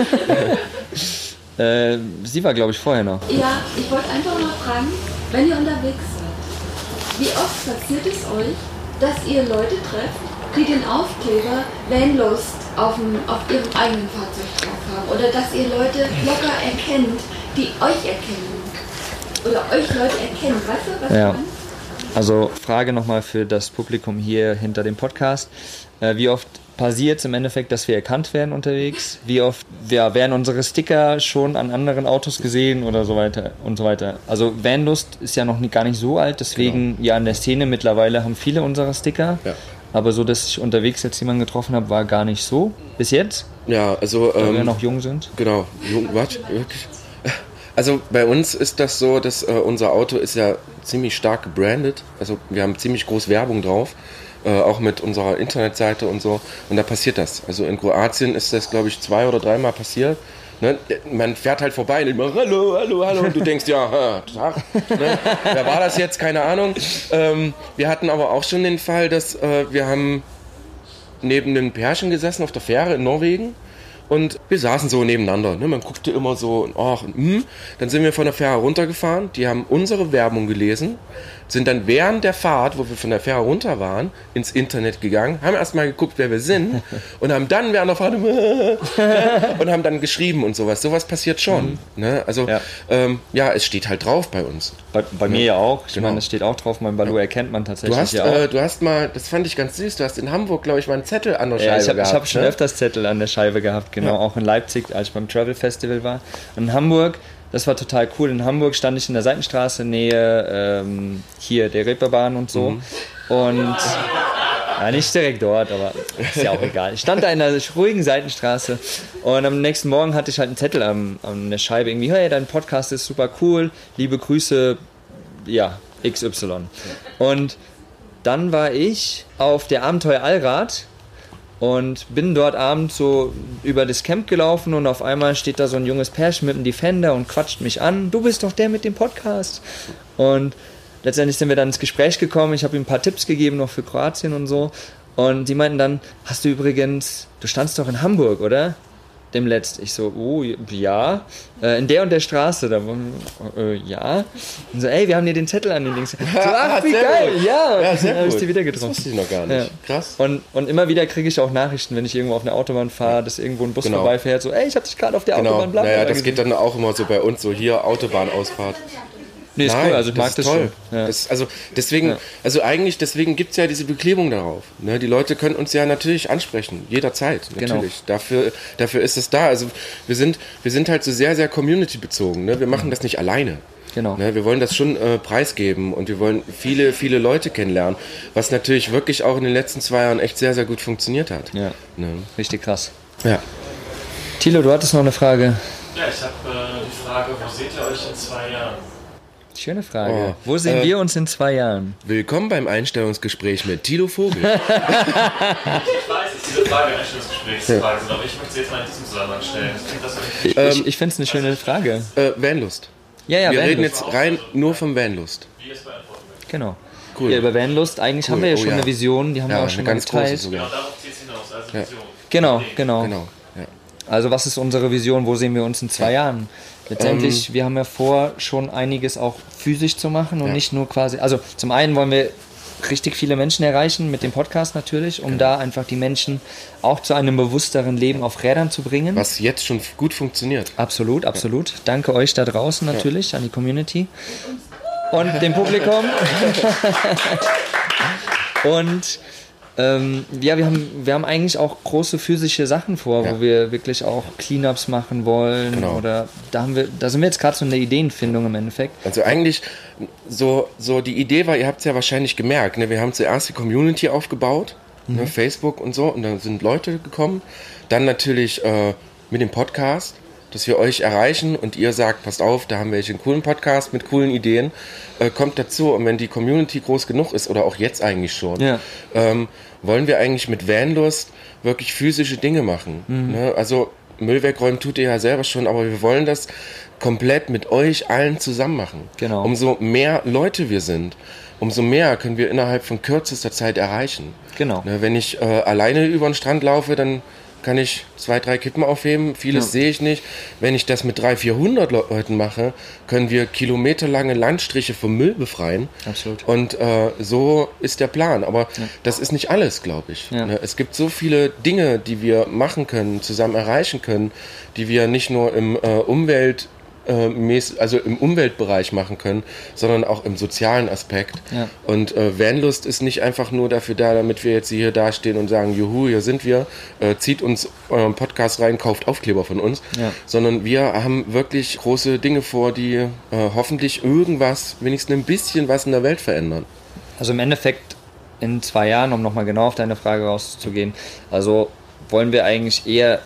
(laughs) äh, sie war, glaube ich, vorher noch. Ja, ich wollte einfach mal fragen, wenn ihr unterwegs seid, wie oft passiert es euch, dass ihr Leute trefft, die den Aufkleber Vanlust auf, dem, auf ihrem eigenen Fahrzeug drauf haben? Oder dass ihr Leute locker erkennt, die euch erkennen? Oder euch Leute erkennen, weißt du, was ja. meine? Also Frage nochmal für das Publikum hier hinter dem Podcast. Äh, wie oft passiert es im Endeffekt, dass wir erkannt werden unterwegs? Wie oft ja, werden unsere Sticker schon an anderen Autos gesehen oder so weiter und so weiter? Also Vanlust ist ja noch nie, gar nicht so alt, deswegen genau. ja in der Szene mittlerweile haben viele unsere Sticker. Ja. Aber so, dass ich unterwegs jetzt jemanden getroffen habe, war gar nicht so. Bis jetzt? Ja, also. Weil ähm, wir noch jung sind. Genau. Jung, was? Wirklich? Also bei uns ist das so, dass äh, unser Auto ist ja ziemlich stark gebrandet. Also wir haben ziemlich groß Werbung drauf, äh, auch mit unserer Internetseite und so. Und da passiert das. Also in Kroatien ist das, glaube ich, zwei oder dreimal passiert. Ne? Man fährt halt vorbei und immer hallo, hallo, hallo und du denkst, ja, Tag. Ne? Wer war das jetzt? Keine Ahnung. Ähm, wir hatten aber auch schon den Fall, dass äh, wir haben neben einem Pärchen gesessen auf der Fähre in Norwegen und wir saßen so nebeneinander. Ne? Man guckte immer so, ach, hm. Dann sind wir von der Fähre runtergefahren. Die haben unsere Werbung gelesen sind dann während der Fahrt, wo wir von der Fähre runter waren, ins Internet gegangen, haben erstmal geguckt, wer wir sind (laughs) und haben dann während der Fahrt (laughs) und haben dann geschrieben und sowas. Sowas passiert schon. Mhm. Ne? Also ja. Ähm, ja. es steht halt drauf bei uns. Bei, bei mir ja auch. Ich genau. meine, es steht auch drauf, mein Balu erkennt man tatsächlich du hast, ja auch. Äh, du hast mal, das fand ich ganz süß, du hast in Hamburg, glaube ich, mal einen Zettel an der Scheibe ja, ich hab, gehabt. Ich habe schon ne? öfters Zettel an der Scheibe gehabt, genau. Ja. Auch in Leipzig, als ich beim Travel Festival war. in Hamburg das war total cool. In Hamburg stand ich in der Seitenstraße, Nähe ähm, hier der Reeperbahn und so. Mhm. Und ja, nicht direkt dort, aber ist ja auch (laughs) egal. Ich stand da in einer ruhigen Seitenstraße und am nächsten Morgen hatte ich halt einen Zettel an, an der Scheibe irgendwie, hey, dein Podcast ist super cool, liebe Grüße, ja, XY. Und dann war ich auf der Abenteuer Allrad und bin dort abends so über das Camp gelaufen und auf einmal steht da so ein junges Pärchen mit einem Defender und quatscht mich an. Du bist doch der mit dem Podcast. Und letztendlich sind wir dann ins Gespräch gekommen. Ich habe ihm ein paar Tipps gegeben, noch für Kroatien und so. Und die meinten dann, hast du übrigens, du standst doch in Hamburg, oder? Dem Letzt. Ich so, oh, ja, äh, in der und der Straße. Da, äh, ja. Und so, ey, wir haben dir den Zettel an den Dings. So, (laughs) ach, wie geil, gut. ja. ja sehr dann habe ich die wieder getroffen. Das wusste ich noch gar nicht. Ja. Krass. Und, und immer wieder kriege ich auch Nachrichten, wenn ich irgendwo auf einer Autobahn fahre, dass irgendwo ein Bus genau. vorbeifährt, so, ey, ich habe dich gerade auf der genau. Autobahn, bla, Naja, das geht dann auch immer so bei uns, so hier Autobahnausfahrt. Nee, ist Nein, cool, also ich mag das, das toll. Ja. Das, also deswegen, ja. also eigentlich deswegen gibt es ja diese Beklebung darauf. Ne? Die Leute können uns ja natürlich ansprechen, jederzeit. Genau. Natürlich. Genau. Dafür, dafür ist es da. Also wir sind, wir sind halt so sehr, sehr community-bezogen. Ne? Wir machen mhm. das nicht alleine. Genau. Ne, wir wollen das schon äh, preisgeben und wir wollen viele, viele Leute kennenlernen, was natürlich wirklich auch in den letzten zwei Jahren echt sehr, sehr gut funktioniert hat. Ja. Ne? Richtig krass. Ja. Thilo, du hattest noch eine Frage. Ja, ich habe äh, die Frage, wo seht ihr euch in zwei Jahren? Schöne Frage. Oh, Wo sehen äh, wir uns in zwei Jahren? Willkommen beim Einstellungsgespräch mit Tilo Vogel. (laughs) Ich weiß, dass diese Frage Einstellungsgesprächsfrage sind, aber ich möchte sie jetzt mal in diesem Zusammenhang stellen. Ich finde Ich, Ähm, ich, es eine schöne Frage. äh, Vanlust. Ja, ja, wir reden Vanlust. jetzt rein nur vom Vanlust. wie ihr es beantworten möchtet. Genau. Cool. Ja, über Vanlust, eigentlich Cool. haben wir ja Oh, schon ja. eine Vision, die haben wir Ja, auch schon eine ganz große geteilt. sogar. Genau darauf zieht es hinaus, also Vision. Genau, genau. Genau. Ja. Also was ist unsere Vision? Wo sehen wir uns in zwei Jahren? Letztendlich, wir haben ja vor, schon einiges auch physisch zu machen und Ja. nicht nur quasi. Also zum einen wollen wir richtig viele Menschen erreichen mit dem Podcast natürlich, um da einfach die Menschen auch zu einem bewussteren Leben auf Rädern zu bringen. Was jetzt schon gut funktioniert. Absolut, absolut. Danke euch da draußen natürlich, an die Community und dem Publikum. (laughs) und ähm, ja, wir haben, wir haben eigentlich auch große physische Sachen vor, Ja. wo wir wirklich auch Cleanups machen wollen. Genau. Oder da haben wir, da sind wir jetzt gerade so in der Ideenfindung im Endeffekt. Also eigentlich, so, so die Idee war, ihr habt es ja wahrscheinlich gemerkt, ne? wir haben zuerst die Community aufgebaut, ne? Facebook und so, und da sind Leute gekommen. Dann natürlich äh, mit dem Podcast, dass wir euch erreichen und ihr sagt, passt auf, da haben wir einen coolen Podcast mit coolen Ideen, äh, kommt dazu. Und wenn die Community groß genug ist, oder auch jetzt eigentlich schon, Ja. ähm, wollen wir eigentlich mit Vanlust wirklich physische Dinge machen. Ne? Also Müll wegräumen tut ihr ja selber schon, aber wir wollen das komplett mit euch allen zusammen machen. Genau. Umso mehr Leute wir sind, umso mehr können wir innerhalb von kürzester Zeit erreichen. Genau. Ne, wenn ich äh, alleine über den Strand laufe, dann kann ich zwei, drei Kippen aufheben. Vieles sehe ich nicht. Wenn ich das mit 300, 400 Le- Leuten mache, können wir kilometerlange Landstriche vom Müll befreien. Absolut. Und äh, so ist der Plan. Aber das ist nicht alles, glaube ich. Ja. Ne, Es gibt so viele Dinge, die wir machen können, zusammen erreichen können, die wir nicht nur im äh, Umwelt also im Umweltbereich machen können, sondern auch im sozialen Aspekt. Ja. Und äh, Vanlust ist nicht einfach nur dafür da, damit wir jetzt hier dastehen und sagen, juhu, hier sind wir, äh, zieht uns euren Podcast rein, kauft Aufkleber von uns, Ja. sondern wir haben wirklich große Dinge vor, die äh, hoffentlich irgendwas, wenigstens ein bisschen was in der Welt verändern. Also im Endeffekt in zwei Jahren, um nochmal genau auf deine Frage rauszugehen, also wollen wir eigentlich eher,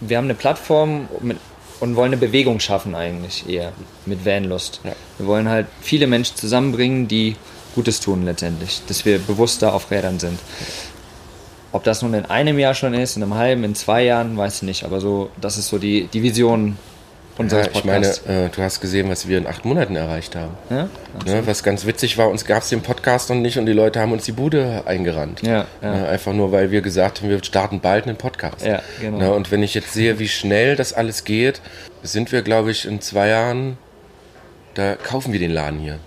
wir haben eine Plattform mit, und wollen eine Bewegung schaffen eigentlich eher mit Vanlust. Ja. Wir wollen halt viele Menschen zusammenbringen, die Gutes tun letztendlich, dass wir bewusster auf Rädern sind. Ob das nun in einem Jahr schon ist, in einem halben, in zwei Jahren, weiß ich nicht, aber so, das ist so die, die Vision unseres Ja, ich meine, Podcasts. äh, du hast gesehen, was wir in acht Monaten erreicht haben. ja? Ne, was ganz witzig war, uns gab es den Podcast noch nicht und die Leute haben uns die Bude eingerannt. Ja, ja. Ne, einfach nur, weil wir gesagt haben, wir starten bald einen Podcast. Ja, genau. Ne, und wenn ich jetzt sehe, wie schnell das alles geht, sind wir, glaube ich, in zwei Jahren, da kaufen wir den Laden hier.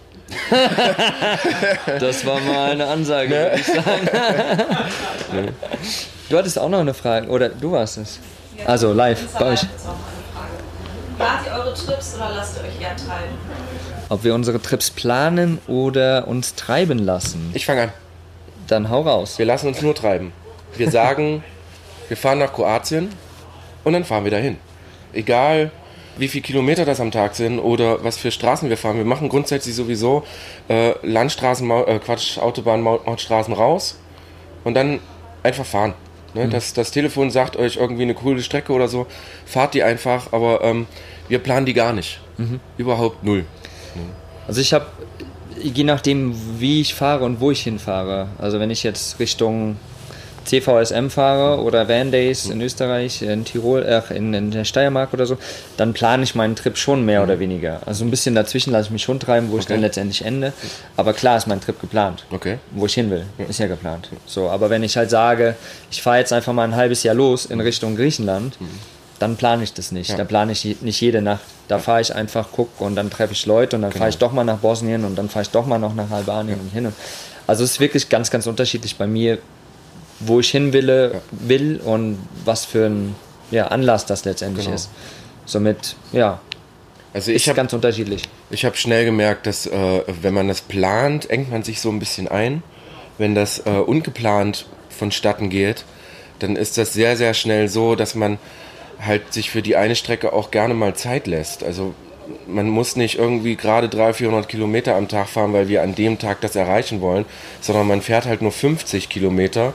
(laughs) Das war mal eine Ansage, würde ich sagen. (laughs) Du hattest auch noch eine Frage, oder du warst es. Also live bei euch. Plant ihr eure Trips oder lasst ihr euch eher treiben? Ob wir unsere Trips planen oder uns treiben lassen. Ich fange an. Dann hau raus. Wir lassen uns nur treiben. Wir (laughs) sagen, wir fahren nach Kroatien und dann fahren wir dahin. Egal, wie viele Kilometer das am Tag sind oder was für Straßen wir fahren. Wir machen grundsätzlich sowieso äh, Landstraßen, äh, Quatsch, Autobahn, Mau- Mautstraßen raus und dann einfach fahren. Ne? Das, das Telefon sagt euch irgendwie eine coole Strecke oder so, fahrt die einfach, aber ähm, wir planen die gar nicht. Überhaupt null. Also ich habe, je nachdem, wie ich fahre und wo ich hinfahre. Also wenn ich jetzt Richtung CVSM fahre oder Van Days in Österreich, in Tirol, äh, in, in der Steiermark oder so, dann plane ich meinen Trip schon mehr oder weniger. Also ein bisschen dazwischen lasse ich mich schon treiben, wo ich dann letztendlich ende. Aber klar ist mein Trip geplant. Okay. Wo ich hin will, ist ja geplant. So, aber wenn ich halt sage, ich fahre jetzt einfach mal ein halbes Jahr los in Richtung Griechenland, dann plane ich das nicht. Da plane ich nicht jede Nacht. Da fahre ich einfach, guck und dann treffe ich Leute und dann fahre ich doch mal nach Bosnien und dann fahre ich doch mal noch nach Albanien und hin. Und also es ist wirklich ganz, ganz unterschiedlich bei mir, wo ich hin will, will und was für ein ja, Anlass das letztendlich Genau. ist. Somit, ja, Also ist ich habe ganz unterschiedlich. Ich habe schnell gemerkt, dass äh, wenn man das plant, engt man sich so ein bisschen ein. Wenn das äh, ungeplant vonstatten geht, dann ist das sehr, sehr schnell so, dass man halt sich für die eine Strecke auch gerne mal Zeit lässt. Also man muss nicht irgendwie gerade 300, 400 Kilometer am Tag fahren, weil wir an dem Tag das erreichen wollen, sondern man fährt halt nur 50 Kilometer.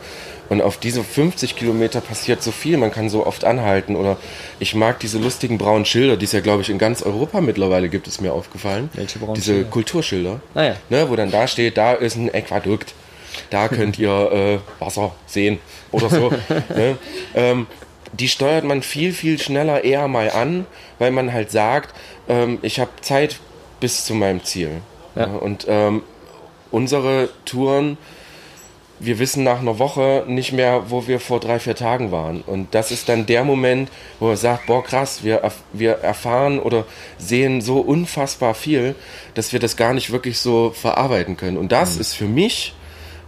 Und auf diese 50 Kilometer passiert so viel, man kann so oft anhalten. Oder ich mag diese lustigen braunen Schilder, die es ja, glaube ich, in ganz Europa mittlerweile gibt, ist mir aufgefallen. Welche braunen Diese Schilder? Kulturschilder. Ah ja. ne, wo dann da steht, da ist ein Aquadukt. Da (laughs) könnt ihr äh, Wasser sehen oder so. (laughs) ne? ähm, die steuert man viel, viel schneller eher mal an, weil man halt sagt, ähm, ich habe Zeit bis zu meinem Ziel. Ja. Und ähm, unsere Touren, wir wissen nach einer Woche nicht mehr, wo wir vor drei, vier Tagen waren. Und das ist dann der Moment, wo man sagt, boah krass, wir, erf- wir erfahren oder sehen so unfassbar viel, dass wir das gar nicht wirklich so verarbeiten können. Und das ist für mich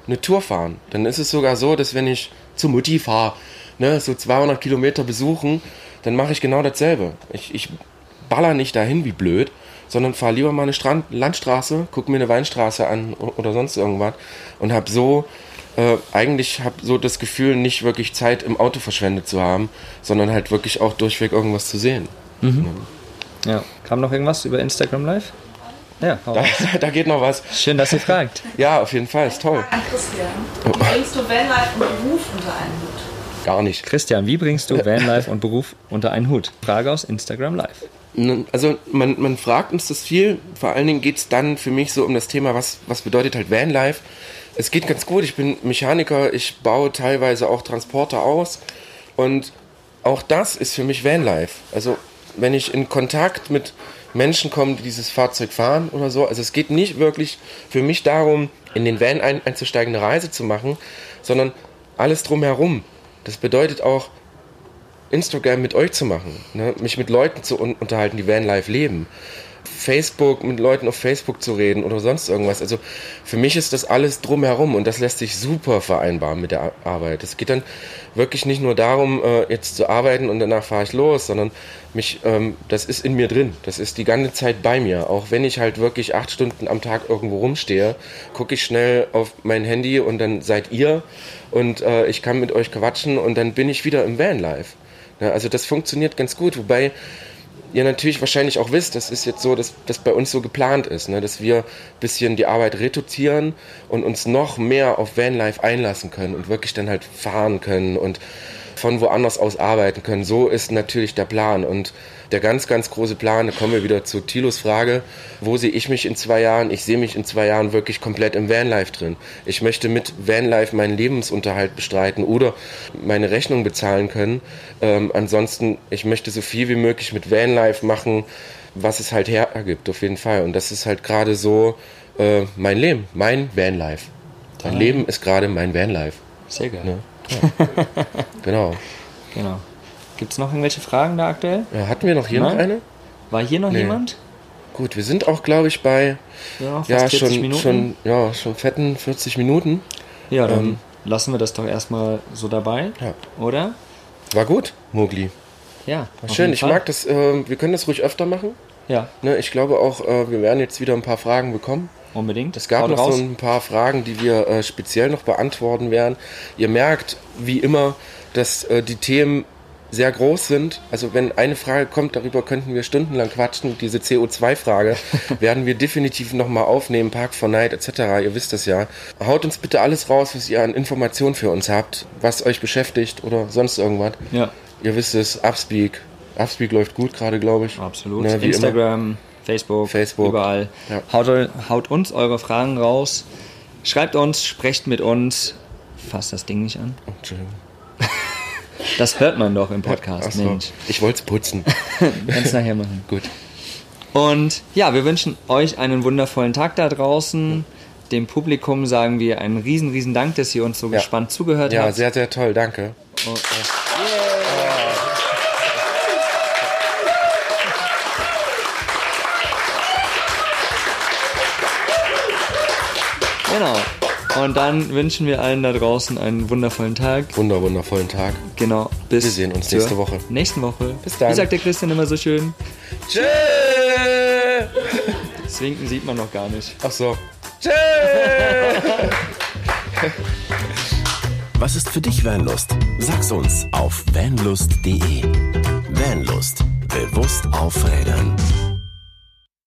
eine Tour fahren. Dann ist es sogar so, dass wenn ich zu Mutti fahre, ne, so 200 Kilometer besuchen, dann mache ich genau dasselbe. Ich, ich baller nicht dahin wie blöd, sondern fahre lieber mal eine Strand Landstraße, gucke mir eine Weinstraße an oder sonst irgendwas und habe so äh, eigentlich habe so das Gefühl, nicht wirklich Zeit im Auto verschwendet zu haben, sondern halt wirklich auch durchweg irgendwas zu sehen. Ja. Kam noch irgendwas über Instagram Live? Ja, Da, (laughs) da geht noch was. Schön, dass ihr fragt. (laughs) Ja, auf jeden Fall, ist toll. An Christian. Bringst du Vanlife und Beruf unter einen Hut? Gar nicht. Christian, wie bringst du Vanlife und Beruf unter einen Hut? Frage aus Instagram Live. Also man, man fragt uns das viel. Vor allen Dingen geht es dann für mich so um das Thema, was, was bedeutet halt Vanlife. Es geht ganz gut. Ich bin Mechaniker, ich baue teilweise auch Transporter aus. Und auch das ist für mich Vanlife. Also wenn ich in Kontakt mit Menschen komme, die dieses Fahrzeug fahren oder so. Also es geht nicht wirklich für mich darum, in den Van ein, einzusteigen, eine Reise zu machen, sondern alles drumherum. Das bedeutet auch, Instagram mit euch zu machen, ne? mich mit Leuten zu un unterhalten, die Vanlife leben. Facebook, mit Leuten auf Facebook zu reden oder sonst irgendwas. Also für mich ist das alles drumherum und das lässt sich super vereinbaren mit der Ar- Arbeit. Es geht dann wirklich nicht nur darum, äh, jetzt zu arbeiten und danach fahre ich los, sondern mich, ähm, das ist in mir drin. Das ist die ganze Zeit bei mir. Auch wenn ich halt wirklich acht Stunden am Tag irgendwo rumstehe, gucke ich schnell auf mein Handy und dann seid ihr und äh, ich kann mit euch quatschen und dann bin ich wieder im Vanlife. Ja, also das funktioniert ganz gut, wobei ihr natürlich wahrscheinlich auch wisst, das ist jetzt so, dass das bei uns so geplant ist, ne? dass wir ein bisschen die Arbeit reduzieren und uns noch mehr auf Vanlife einlassen können und wirklich dann halt fahren können und von woanders aus arbeiten können. So ist natürlich der Plan. Und der ganz, ganz große Plan, da kommen wir wieder zu Thilos Frage, wo sehe ich mich in zwei Jahren? Ich sehe mich in zwei Jahren wirklich komplett im Vanlife drin. Ich möchte mit Vanlife meinen Lebensunterhalt bestreiten oder meine Rechnung bezahlen können. Ähm, ansonsten, ich möchte so viel wie möglich mit Vanlife machen, was es halt hergibt, auf jeden Fall. Und das ist halt gerade so äh, mein Leben, mein Vanlife. Mein Leben ist gerade mein Vanlife. Sehr geil. (laughs) Genau. Genau. Gibt es noch irgendwelche Fragen da aktuell? Ja, hatten wir noch hier noch Nein? eine? War hier noch Nee. jemand? Gut, wir sind auch, glaube ich, bei Ja, ja, 40 schon, Minuten. schon, ja, schon fetten 40 Minuten. ja, dann ähm, lassen wir das doch erstmal so dabei, Ja. oder? War gut, Mogli. Ja. War schön, ich Fall. mag das, äh, wir können das ruhig öfter machen. Ja, Ne, ich glaube auch, äh, wir werden jetzt wieder ein paar Fragen bekommen. Unbedingt. Es gab Haut noch raus. so ein paar Fragen, die wir äh, speziell noch beantworten werden. Ihr merkt, wie immer, dass äh, die Themen sehr groß sind. Also wenn eine Frage kommt, darüber könnten wir stundenlang quatschen. Diese CO2-Frage (laughs) werden wir definitiv nochmal aufnehmen, Park for Night etc. Ihr wisst das ja. Haut uns bitte alles raus, was ihr an Informationen für uns habt, was euch beschäftigt oder sonst irgendwas. Ja, Ihr wisst es, Upspeak. Upspeak läuft gut gerade, glaube ich. absolut. Ne, Instagram, Facebook, Facebook. überall. Ja. Haut, haut uns eure Fragen raus. Schreibt uns, sprecht mit uns. Fasst das Ding nicht an. Entschuldigung. (laughs) Das hört man doch im Podcast, so. Mensch. Ich wollte es putzen. (laughs) Kannst nachher machen. gut. Und ja, wir wünschen euch einen wundervollen Tag da draußen. Dem Publikum sagen wir einen riesen, riesen Dank, dass ihr uns so Ja. gespannt zugehört Ja, habt. sehr, sehr toll. Danke. Und, äh, Genau. Und dann wünschen wir allen da draußen einen wundervollen Tag. Wunder, wundervollen Tag. Genau. Bis Wir sehen uns nächste Woche. Nächsten Woche. Bis dann. Wie sagt der Christian immer so schön? Tschö! Das Winken sieht man noch gar nicht. Ach so. Tschö! (laughs) Was ist für dich Vanlust? Sag's uns auf vanlust.de. Vanlust. Bewusst aufrädern.